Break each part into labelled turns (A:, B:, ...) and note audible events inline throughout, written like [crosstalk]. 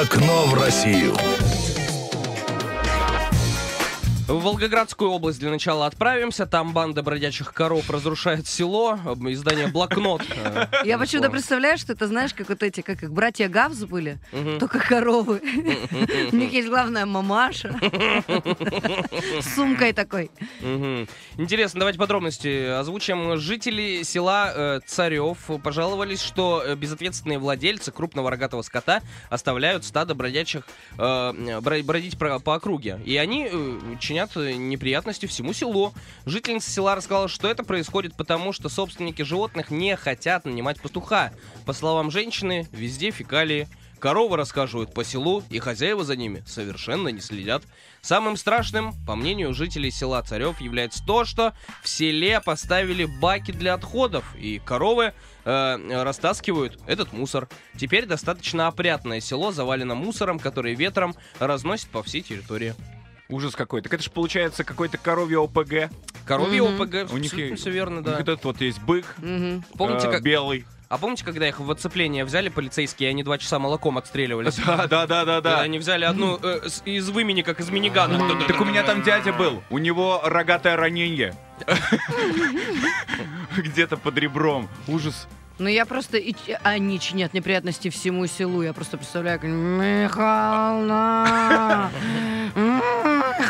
A: Окно в Россию.
B: В Волгоградскую область для начала отправимся. Там банда бродячих коров разрушает село. Издание «Блокнот». [laughs] э,
C: Я почему-то представляю, что это, знаешь, как вот эти, как их братья Гавз были, только коровы. [laughs] У них есть главная мамаша. [laughs] С сумкой такой.
B: Интересно, давайте подробности озвучим. Жители села э, Царев пожаловались, что э, безответственные владельцы крупного рогатого скота оставляют стадо бродячих бро- бродить по округе. И они э, чинят э, неприятности всему селу. Жительница села рассказала, что это происходит потому, что собственники животных не хотят нанимать пастуха. По словам женщины, везде фекалии. Коровы рассказывают по селу, и хозяева за ними совершенно не следят. Самым страшным, по мнению жителей села Царев, является то, что в селе поставили баки для отходов, и коровы э, растаскивают этот мусор. Теперь достаточно опрятное село завалено мусором, который ветром разносит по всей территории.
D: Ужас какой. Так это же получается какой-то коровье ОПГ.
B: Коровье
C: Мгм.
B: ОПГ,
D: У них
B: абсолютно все верно,
D: У
B: да.
D: них этот вот есть бык,
C: Мгм.
B: Помните,
D: э,
B: как...
D: белый.
B: А помните, когда их в оцепление взяли полицейские, и они два часа молоком отстреливались? [laughs]
D: Да, да, да, да,
B: Да,
D: да.
B: Они взяли одну э, с- из вымени, как из минигана.
D: Так у меня там дядя был. У него рогатое ранение. [laughs] Где-то под ребром. Ужас.
C: Ну я просто... и ч- Они чинят неприятности всему селу. Я просто представляю, как... Михална!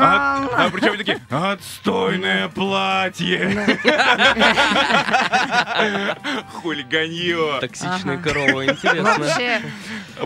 D: А,
C: Михална!
D: а причем они такие, отстойное платье. Хулиганье.
B: Токсичные
C: Ага.
B: коровы, интересно.
C: Вообще,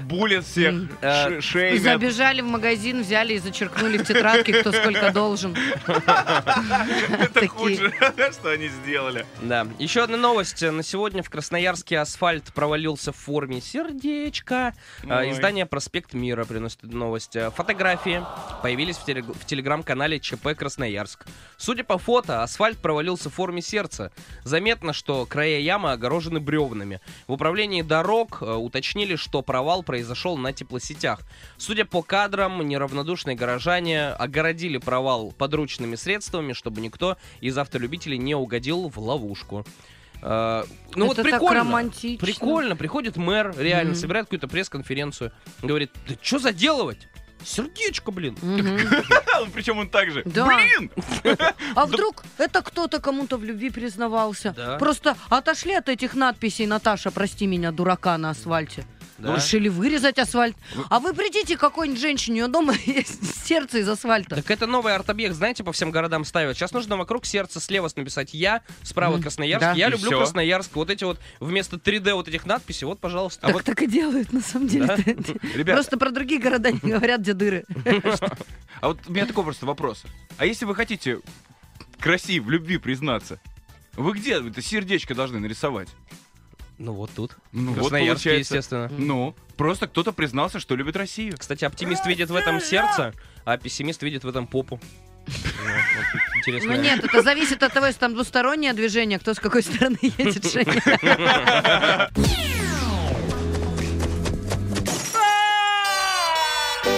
D: Булят всех.
B: Э,
D: шеймят.
C: забежали в магазин, взяли и зачеркнули в тетрадке, кто сколько должен.
D: Это худшее, [laughs] что они сделали.
B: Да. Еще одна новость. На сегодня в Красноярске асфальт провалился в форме сердечка. А. Издание «Проспект Мира» приносит новость. А, Фотографии появились в, телег- в телеграм-канале ЧП Красноярск. Судя по фото, асфальт провалился в форме сердца. Заметно, что края ямы огорожены бревнами. В управлении дорог э, уточнили, что провал произошел на теплосетях. Судя по кадрам, неравнодушные горожане огородили провал подручными средствами, чтобы никто из автолюбителей не угодил в ловушку. Э, Ну вот
C: Это так
B: прикольно.
C: романтично.
B: Прикольно, приходит мэр, реально,
C: Мгм.
B: собирает какую-то пресс-конференцию, говорит, да что заделывать? Сердечко, блин. [laughs]
D: Причем он так же.
C: Да.
D: Блин! [laughs]
C: А вдруг это кто-то кому-то в любви признавался?
B: Да.
C: Просто отошли от этих надписей «Наташа, прости меня, дурака» на асфальте.
B: Да.
C: Решили вырезать асфальт. А вы придите к какой-нибудь женщине, у нее дома [laughs] есть сердце из асфальта.
B: Так это новый арт-объект, знаете, по всем городам ставят. Сейчас нужно вокруг сердца слева написать «Я», справа
C: Мгм.
B: Красноярск.
C: Да.
B: Я
D: И
B: люблю
D: всё.
B: Красноярск. Вот эти вот вместо 3D вот этих надписей, вот, пожалуйста. А
C: так
B: вот
C: так и делают, на самом деле.
B: Да? [laughs] [laughs]
D: Ребят,
C: Просто про другие города не говорят, где дыры.
D: а вот у меня такой просто вопрос. А если вы хотите красив, в любви признаться, вы где это сердечко должны нарисовать?
B: Ну вот тут.
D: Ну, вот
B: Красноярске,
D: получается.
B: естественно.
D: Ну, просто кто-то признался, что любит Россию.
B: Кстати, оптимист видит в этом сердце, а пессимист видит в этом попу. Ну, вот Интересно.
C: Ну нет, это зависит от того, если там двустороннее движение, кто с какой стороны едет, Женя.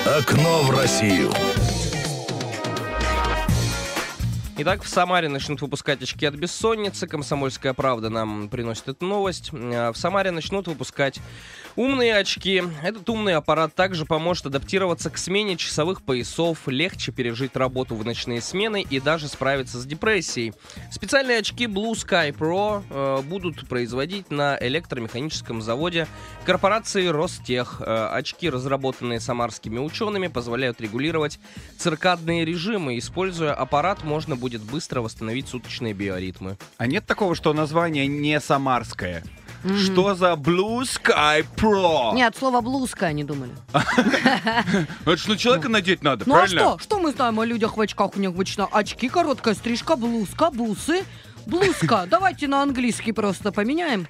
A: Окно в Россию.
B: Итак, в Самаре начнут выпускать очки от бессонницы. Комсомольская правда нам приносит эту новость. А, В Самаре начнут выпускать умные очки. Этот умный аппарат также поможет адаптироваться к смене часовых поясов, легче пережить работу в ночные смены и даже справиться с депрессией. Специальные очки Blue Sky Pro э, будут производить на электромеханическом заводе корпорации Ростех. Э, очки, разработанные самарскими учеными, позволяют регулировать циркадные режимы. Используя аппарат, можно будет быстро восстановить суточные биоритмы.
D: А нет такого, что название не самарское?
C: Мгм.
D: Что за Blue Sky Pro?
C: Нет, слово блузка они думали. [laughs]
D: Это ж на человека надеть надо,
C: Ну а что? Что мы знаем о людях в очках? У них обычно очки, короткая стрижка, блузка, бусы. Блузка. [laughs] Давайте на английский просто поменяем.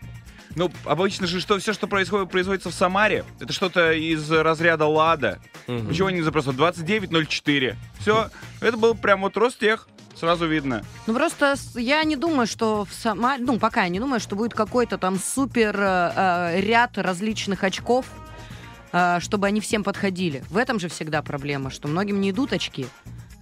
D: Ну, обычно же что все, что происходит, производится в Самаре, это что-то из разряда Лада.
B: Мгм.
D: Почему они просто 2904? Все, это был прям вот Ростех, сразу видно.
C: Ну просто я не думаю, что в Самаре, ну пока я не думаю, что будет какой-то там супер э, э, ряд различных очков, э, чтобы они всем подходили. В этом же всегда проблема, что многим не идут очки.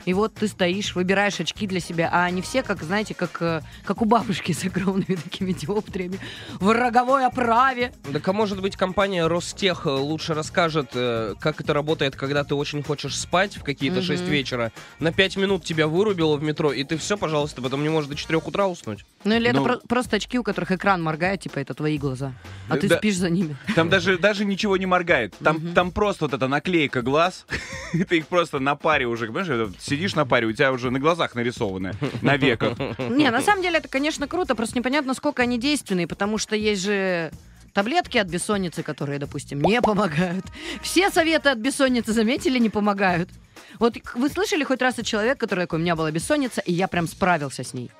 C: И вот ты стоишь, выбираешь очки для себя, а не все, как, знаете, как, э, как у бабушки с огромными [laughs] такими диоптриями в роговой оправе.
B: Так а может быть компания Ростех э, лучше расскажет, э, как это работает, когда ты очень хочешь спать в какие-то
C: Мгм.
B: 6 вечера. На 5 минут тебя вырубило в метро, и ты все, пожалуйста, потом не можешь до 4 утра уснуть.
C: Ну или это
D: Ну.
C: про- просто очки, у которых экран моргает, типа это твои глаза. А ты
D: Да.
C: спишь за ними. [laughs]
D: Там даже, даже ничего не моргает. Там,
C: Мгм.
D: там просто вот эта наклейка глаз. [laughs] и ты их просто на паре уже, понимаешь, это сидишь на паре, у тебя уже на глазах нарисованы, на веках.
C: Не, на самом деле это, конечно, круто, просто непонятно, сколько они действенные, потому что есть же таблетки от бессонницы, которые, допустим, не помогают. Все советы от бессонницы, заметили, не помогают. Вот вы слышали хоть раз от человека, который такой, у меня была бессонница, и я прям справился с ней.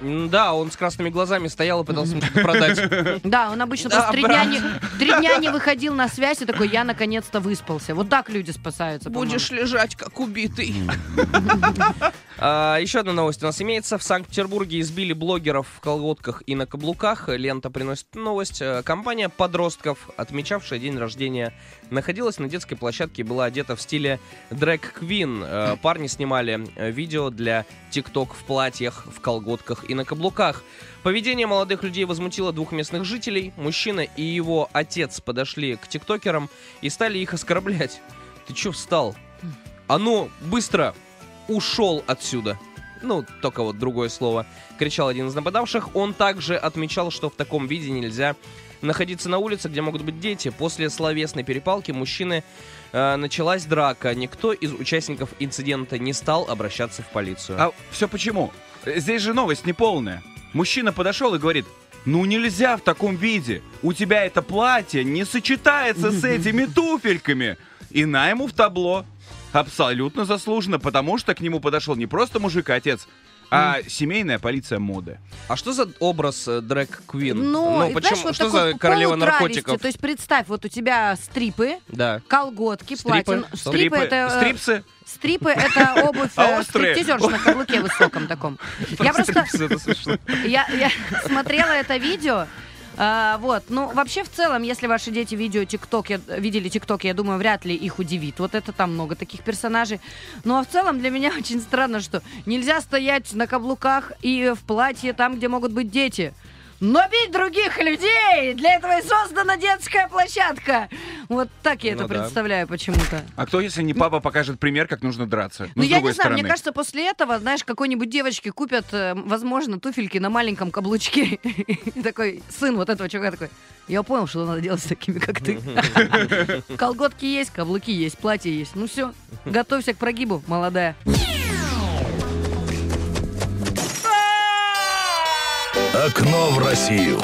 B: Да, он с красными глазами стоял и пытался мне что-то продать. [laughs]
C: Да, он обычно просто три дня, не, три дня не выходил на связь и такой, я наконец-то выспался. Вот так люди спасаются. по-моему.
B: лежать, как убитый. [laughs] А, Еще одна новость у нас имеется. В Санкт-Петербурге избили блогеров в колготках и на каблуках. Лента приносит новость. Э, Компания подростков, отмечавшая день рождения, находилась на детской площадке и была одета в стиле дрэк квин. Парни снимали э, видео для ТикТок в платьях, в колготках и на каблуках. Поведение молодых людей возмутило двух местных жителей. Мужчина и его отец подошли к тиктокерам и стали их оскорблять. Ты чё встал? А ну, быстро! Ушел отсюда! Ну, только вот другое слово. Кричал один из нападавших. Он также отмечал, что в таком виде нельзя находиться на улице, где могут быть дети. После словесной перепалки мужчины э, началась драка. Никто из участников инцидента не стал обращаться в полицию.
D: А все почему? Здесь же новость неполная. Мужчина подошел и говорит, ну нельзя в таком виде. У тебя это платье не сочетается с [laughs] этими туфельками. И на ему в табло. Абсолютно заслуженно, потому что к нему подошел не просто мужик и отец, а семейная полиция моды.
B: А что за образ э, дрэк квин?
C: Ну, и знаешь, вот
B: что за королева наркотиков?
C: То есть представь, вот у тебя стрипы,
B: Да.
C: колготки,
B: Стрипы.
C: платье. Ну, Стрипы, это... э,
D: Стрипсы.
C: Стрипы это обувь
D: А
C: стриптизерш на каблуке высоком таком. Я просто, я [laughs] смотрела это видео, а, вот, ну, вообще, в целом, если ваши дети видео ТикТок, я- видели ТикТок, я думаю, вряд ли их удивит. Вот это там много таких персонажей. Ну, а в целом для меня [laughs] очень странно, что нельзя стоять на каблуках и в платье там, где могут быть дети. Но бить других людей! Для этого и создана детская площадка! Вот так я
B: Ну
C: это
B: да.
C: представляю почему-то.
D: А кто, если не папа, покажет пример, как нужно драться?
C: Ну,
D: с
C: я не знаю,
D: стороны.
C: мне кажется, после этого, знаешь, какой-нибудь девочке купят, э, возможно, туфельки на маленьком каблучке. [laughs] Такой сын вот этого чувака такой, я понял, что надо делать с такими, как ты. [laughs] Колготки есть, каблуки есть, платье есть. Ну все, готовься к прогибу, молодая.
A: Окно в Россию.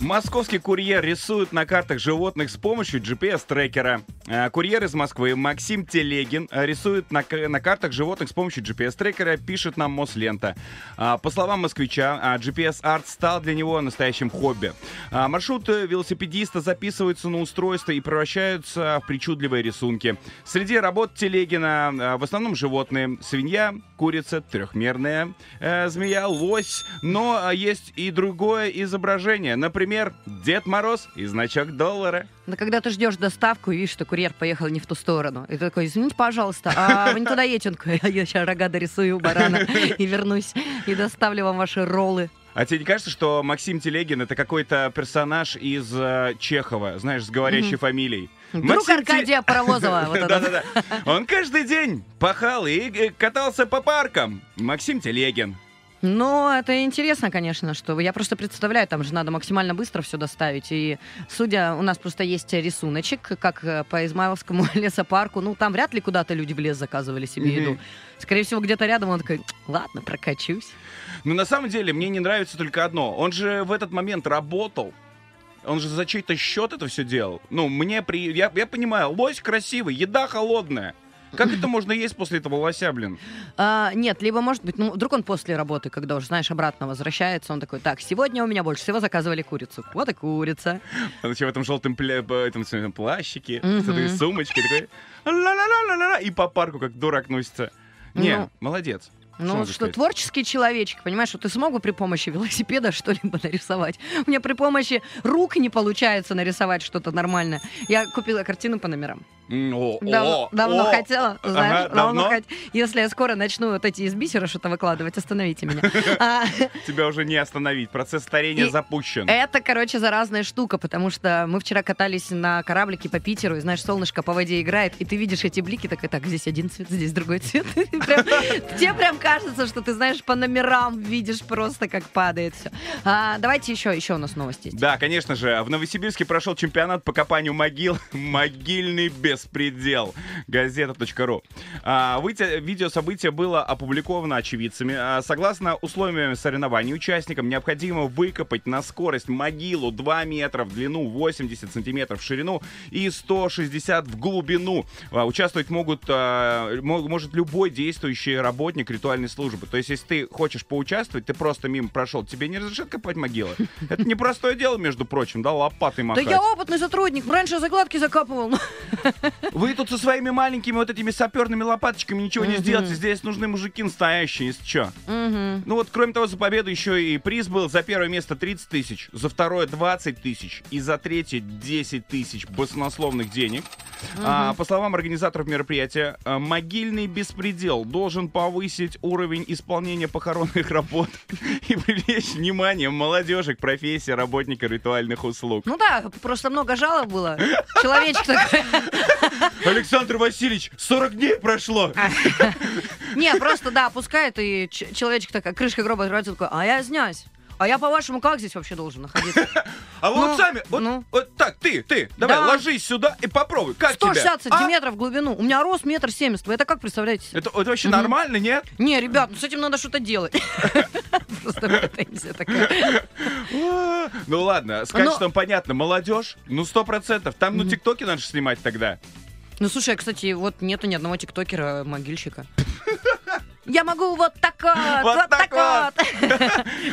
D: Московский курьер рисует на картах животных с помощью GPS-трекера. Э, Курьер из Москвы Максим Телегин э, рисует на, на картах животных с помощью GPS-трекера, пишет нам Мослента. По словам москвича, а, GPS-арт стал для него настоящим хобби. А, Маршруты велосипедиста записываются на устройство и превращаются в причудливые рисунки. Среди работ Телегина э, в основном животные. Свинья, курица, трехмерная э, змея, лось. Но есть и другое изображение. Например, Дед Мороз и значок доллара.
C: Но когда ты ждешь доставку и видишь, что курьер поехал не в ту сторону, и ты такой, извините, пожалуйста, а вы не туда едете? «А я сейчас рога дорисую барана и вернусь, и доставлю вам ваши роллы.
D: А тебе не кажется, что Максим Телегин это какой-то персонаж из э, Чехова, знаешь, с говорящей фамилией?
C: Друг
D: Максим Те-
C: Аркадия Паровозова. [laughs] вот этот.
D: Да-да-да. Он каждый день пахал и э, катался по паркам. Максим Телегин.
C: Ну, это интересно, конечно, что я просто представляю, там же надо максимально быстро все доставить. И судя, у нас просто есть рисуночек, как э, по Измайловскому [laughs] лесопарку. Ну, там вряд ли куда-то люди в лес заказывали себе еду. Скорее всего, где-то рядом он такой, ладно, прокачусь.
D: Но на самом деле мне не нравится только одно. Он же в этот момент работал. Он же за чей-то счет это все делал. Ну, мне при... Я, я понимаю, лось красивый, еда холодная. Как это можно есть после этого лося, блин?
C: А, нет, либо, может быть, ну, вдруг он после работы, когда уже, знаешь, обратно возвращается, он такой, так, сегодня у меня больше всего заказывали курицу. Вот и курица.
D: Он еще в этом желтом пля- этом своем плащике,
C: Мгм.
D: с этой сумочкой, такой ла-ла-ла-ла-ла, и по парку как дурак носится. Не,
C: Ну,
D: молодец.
C: Ну, что,
D: сказать?
C: творческий человечек, понимаешь, что ты смог бы при помощи велосипеда [laughs] что-либо нарисовать? У меня при помощи рук не получается нарисовать что-то нормальное. Я купила картину по номерам.
D: О,
C: Дав-
D: о,
C: давно
D: о.
C: хотела, знаешь,
D: Ага,
C: давно
D: давно?
C: хот- Если я скоро начну вот эти из бисера что-то выкладывать, остановите меня. [laughs] А,
D: Тебя уже не остановить. Процесс старения
C: И-
D: запущен.
C: Это, короче, заразная штука, потому что мы вчера катались на кораблике по Питеру, и, знаешь, солнышко по воде играет, и ты видишь эти блики, такой, так, здесь один цвет, здесь другой цвет. И [laughs] Тебе прям кажется, что ты, знаешь, по номерам видишь просто, как падает все. Давайте еще, еще у нас новости есть.
D: Да, конечно же. В Новосибирске прошел чемпионат по копанию могил [laughs] «Могильный беспредел». Газета.ру. А, видео события было опубликовано очевидцами. А, согласно условиям соревнований, участникам необходимо выкопать на скорость могилу 2 метра в длину, 80 сантиметров в ширину и 160 в глубину. А, участвовать могут, а, мо- может любой действующий работник ритуальной службы. То есть, если ты хочешь поучаствовать, ты просто мимо прошел, тебе не разрешат копать могилы. Это непростое дело, между прочим, да, лопатой
C: Да
D: махать.
C: я опытный сотрудник, раньше закладки закапывал. [laughs]
D: Вы тут со своими маленькими вот этими саперными лопаточками ничего не сделаете. Здесь нужны мужики настоящие, если что. Ну вот, кроме того, за победу еще и приз был. За первое место 30 тысяч, за второе 20 тысяч и за третье 10 тысяч баснословных денег. А, по словам организаторов мероприятия, а, могильный беспредел должен повысить уровень исполнения похоронных работ и привлечь внимание молодежи к профессии работника ритуальных услуг.
C: Ну да, просто много жалоб было. Человечек такой.
D: Александр Васильевич, 40 дней прошло!
C: Не, просто да, пускает, и человечек такая, крышка гроба открывается, такой, а я извиняюсь. А я, по-вашему, как здесь вообще должен находиться? [laughs]
D: А вы
C: Ну,
D: вот сами, вот,
C: ну.
D: вот так, ты, ты, давай,
C: Да.
D: ложись сюда и попробуй. Как
C: 160
D: тебе? А?
C: сантиметров в глубину. У меня рост метр семьдесят. Вы это как представляете?
D: Это, вообще нормально, нет?
C: Не, ребят, ну с этим надо что-то делать. [laughs] Просто претензия такая. [laughs]
D: Ну ладно, с
C: Но-
D: качеством понятно. Молодежь, ну сто процентов. Там, ну, тиктоки надо снимать тогда.
C: Ну, слушай, кстати, вот нету ни одного тиктокера могильщика. Я могу вот так вот, [laughs]
D: Вот
C: вот
D: так
C: так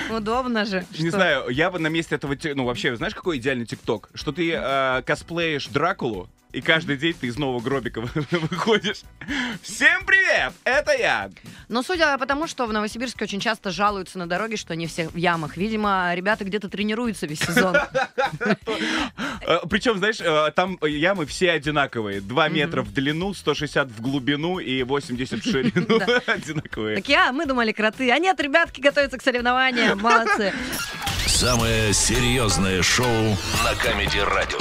C: вот. [laughs] Удобно же. [laughs]
D: Не
C: Что?
D: знаю, я бы на месте этого... Ну, вообще, знаешь, какой идеальный тикток? Что ты э, косплеишь Дракулу, и каждый день ты из нового гробика [laughs] выходишь. Всем привет! Это я!
C: Но судя по тому, что в Новосибирске очень часто жалуются на дороге, что они все в ямах. Видимо, ребята где-то тренируются весь сезон.
D: Причем, знаешь, э, там ямы все одинаковые. 2
C: Мгм.
D: метра в длину, 160 в глубину и 80 в ширину. [laughs] Одинаковые.
C: Так я, мы думали, кроты. А нет, ребятки готовятся к соревнованиям. Молодцы.
A: Самое серьезное шоу на Камеди Радио.